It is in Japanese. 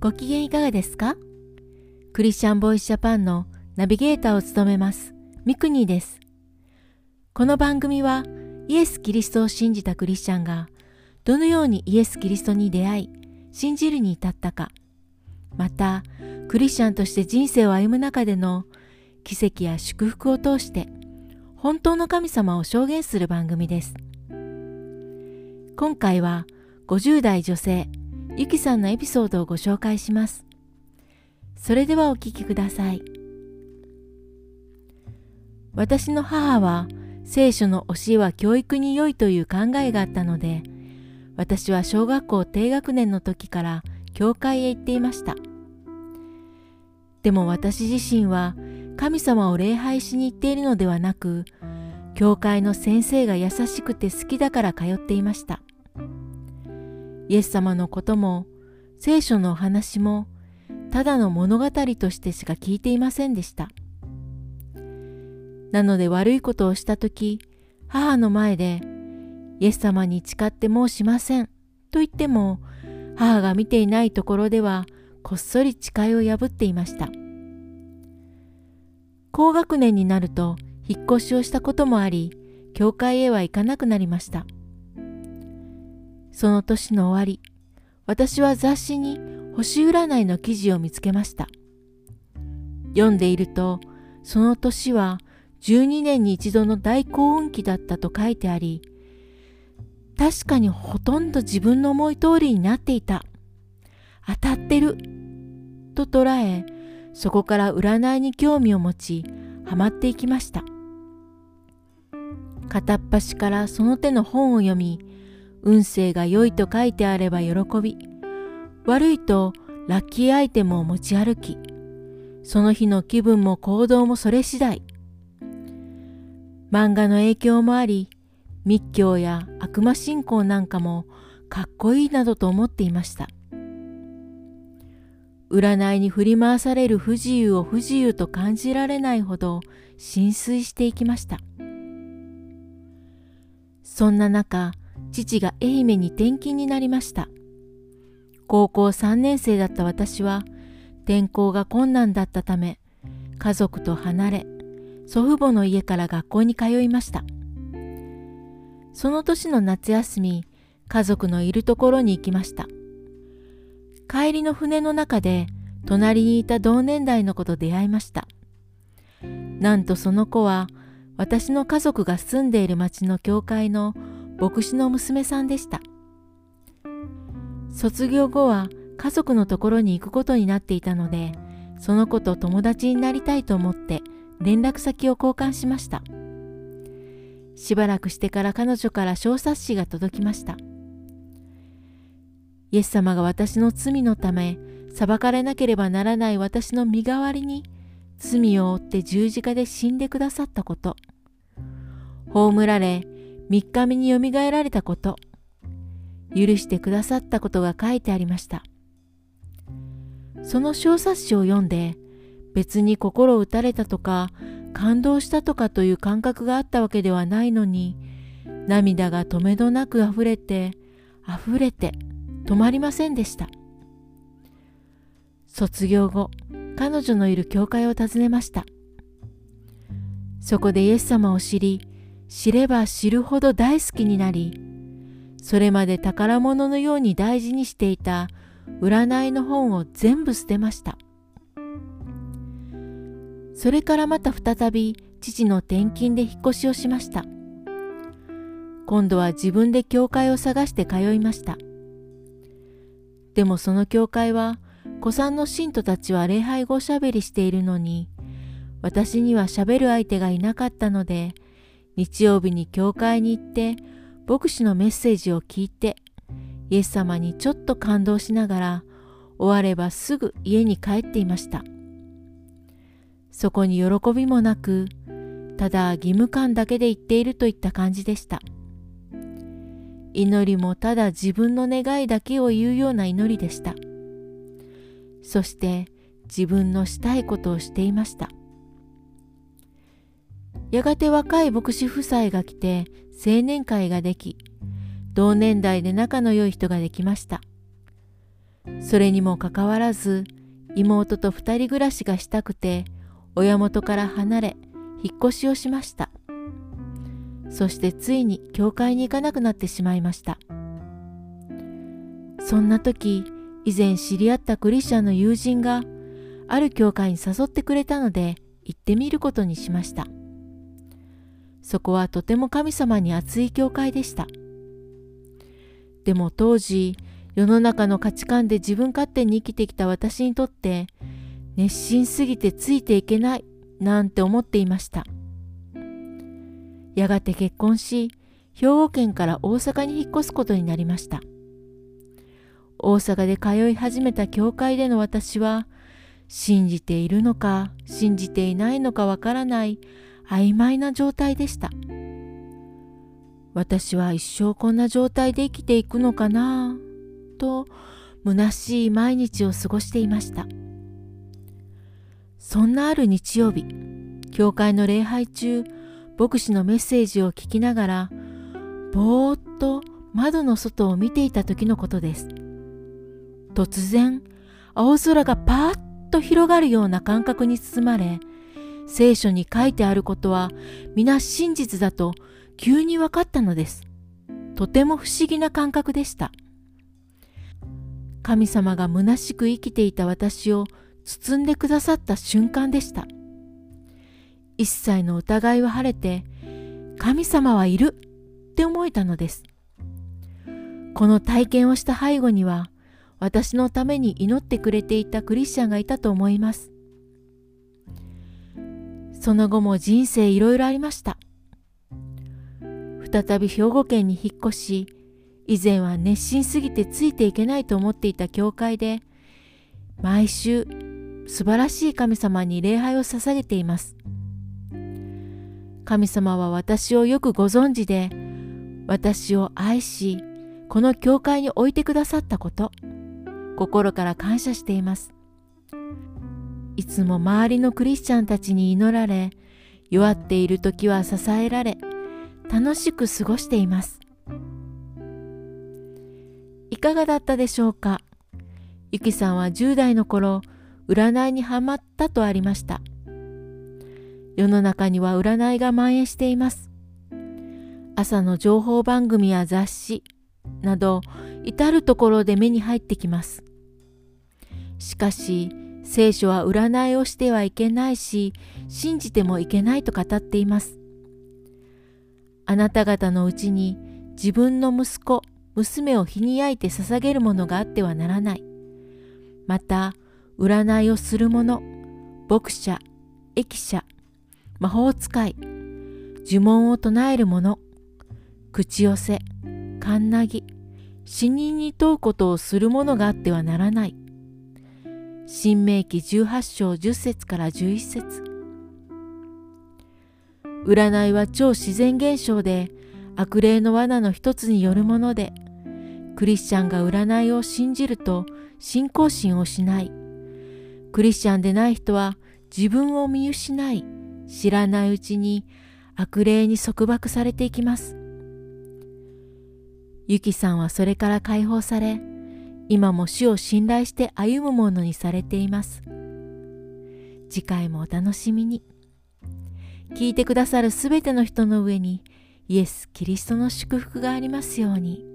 ご機嫌いかがですか？クリスチャンボイスジャパンのナビゲーターを務めますミクニーです。この番組はイエス・キリストを信じたクリスチャンがどのようにイエス・キリストに出会い信じるに至ったかまたクリスチャンとして人生を歩む中での奇跡や祝福を通して本当の神様を証言する番組です。今回は50代女性ゆきさんのエピソードをご紹介します。それではお聞きください。私の母は聖書の教えは教育に良いという考えがあったので、私は小学校低学年の時から教会へ行っていました。でも私自身は神様を礼拝しに行っているのではなく、教会の先生が優しくて好きだから通っていました。イエス様のことも聖書のお話もただの物語としてしか聞いていませんでした。なので悪いことをしたとき母の前でイエス様に誓ってもうしませんと言っても母が見ていないところではこっそり誓いを破っていました。高学年になると引っ越しをしたこともあり教会へは行かなくなりました。その年の終わり、私は雑誌に星占いの記事を見つけました。読んでいると、その年は12年に一度の大幸運期だったと書いてあり、確かにほとんど自分の思い通りになっていた。当たってる。と捉え、そこから占いに興味を持ち、ハマっていきました。片っ端からその手の本を読み、運勢が良いと書いてあれば喜び、悪いとラッキーアイテムを持ち歩き、その日の気分も行動もそれ次第。漫画の影響もあり、密教や悪魔信仰なんかもかっこいいなどと思っていました。占いに振り回される不自由を不自由と感じられないほど浸水していきました。そんな中、父が愛媛に転勤になりました。高校3年生だった私は転校が困難だったため家族と離れ祖父母の家から学校に通いました。その年の夏休み家族のいるところに行きました。帰りの船の中で隣にいた同年代の子と出会いました。なんとその子は私の家族が住んでいる町の教会の牧師の娘さんでした。卒業後は家族のところに行くことになっていたので、その子と友達になりたいと思って連絡先を交換しました。しばらくしてから彼女から小冊子が届きました。イエス様が私の罪のため裁かれなければならない私の身代わりに罪を負って十字架で死んでくださったこと、葬られ3日目によみがえられたこと、許してくださったことが書いてありました。その小冊子を読んで、別に心を打たれたとか、感動したとかという感覚があったわけではないのに、涙が止めどなく溢れて、溢れて、止まりませんでした。卒業後、彼女のいる教会を訪ねました。そこでイエス様を知り、知れば知るほど大好きになり、それまで宝物のように大事にしていた占いの本を全部捨てました。それからまた再び父の転勤で引っ越しをしました。今度は自分で教会を探して通いました。でもその教会は、古参の信徒たちは礼拝語おしゃべりしているのに、私には喋る相手がいなかったので、日曜日に教会に行って牧師のメッセージを聞いてイエス様にちょっと感動しながら終わればすぐ家に帰っていました。そこに喜びもなくただ義務感だけで言っているといった感じでした。祈りもただ自分の願いだけを言うような祈りでした。そして自分のしたいことをしていました。やがて若い牧師夫妻が来て青年会ができ、同年代で仲の良い人ができました。それにもかかわらず妹と二人暮らしがしたくて親元から離れ引っ越しをしました。そしてついに教会に行かなくなってしまいました。そんな時以前知り合ったクリスチャンの友人がある教会に誘ってくれたので行ってみることにしました。そこはとても神様に熱い教会でした。でも当時世の中の価値観で自分勝手に生きてきた私にとって熱心すぎてついていけないなんて思っていました。やがて結婚し兵庫県から大阪に引っ越すことになりました。大阪で通い始めた教会での私は信じているのか信じていないのかわからない曖昧な状態でした。私は一生こんな状態で生きていくのかなと虚しい毎日を過ごしていました。そんなある日曜日教会の礼拝中牧師のメッセージを聞きながらぼーっと窓の外を見ていた時のことです。突然青空がパーッと広がるような感覚に包まれ聖書に書いてあることは皆真実だと急に分かったのです。とても不思議な感覚でした。神様が虚しく生きていた私を包んでくださった瞬間でした。一切の疑いは晴れて、神様はいるって思えたのです。この体験をした背後には、私のために祈ってくれていたクリスチャンがいたと思います。その後も人生いろいろありました。再び兵庫県に引っ越し、以前は熱心すぎてついていけないと思っていた教会で、毎週素晴らしい神様に礼拝を捧げています。神様は私をよくご存知で、私を愛し、この教会に置いてくださったこと、心から感謝しています。いつも周りのクリスチャンたちに祈られ、弱っている時は支えられ、楽しく過ごしています。いかがだったでしょうか？ゆきさんは10代の頃、占いにはまったとありました。世の中には占いが蔓延しています。朝の情報番組や雑誌など、至るところで目に入ってきます。しかし、聖書は占いをしてはいけないし、信じてもいけないと語っています。あなた方のうちに自分の息子、娘を日に焼いて捧げるものがあってはならない。また、占いをする者、牧者、駅者、魔法使い、呪文を唱える者、口寄せ、カンナギ、死人に問うことをする者があってはならない。新明記18章10節から11節。占いは超自然現象で悪霊の罠の一つによるものでクリスチャンが占いを信じると信仰心を失いクリスチャンでない人は自分を見失い知らないうちに悪霊に束縛されていきます。ユキさんはそれから解放され今も主を信頼して歩むものにされています次回もお楽しみに。聞いてくださるすべての人の上にイエス・キリストの祝福がありますように。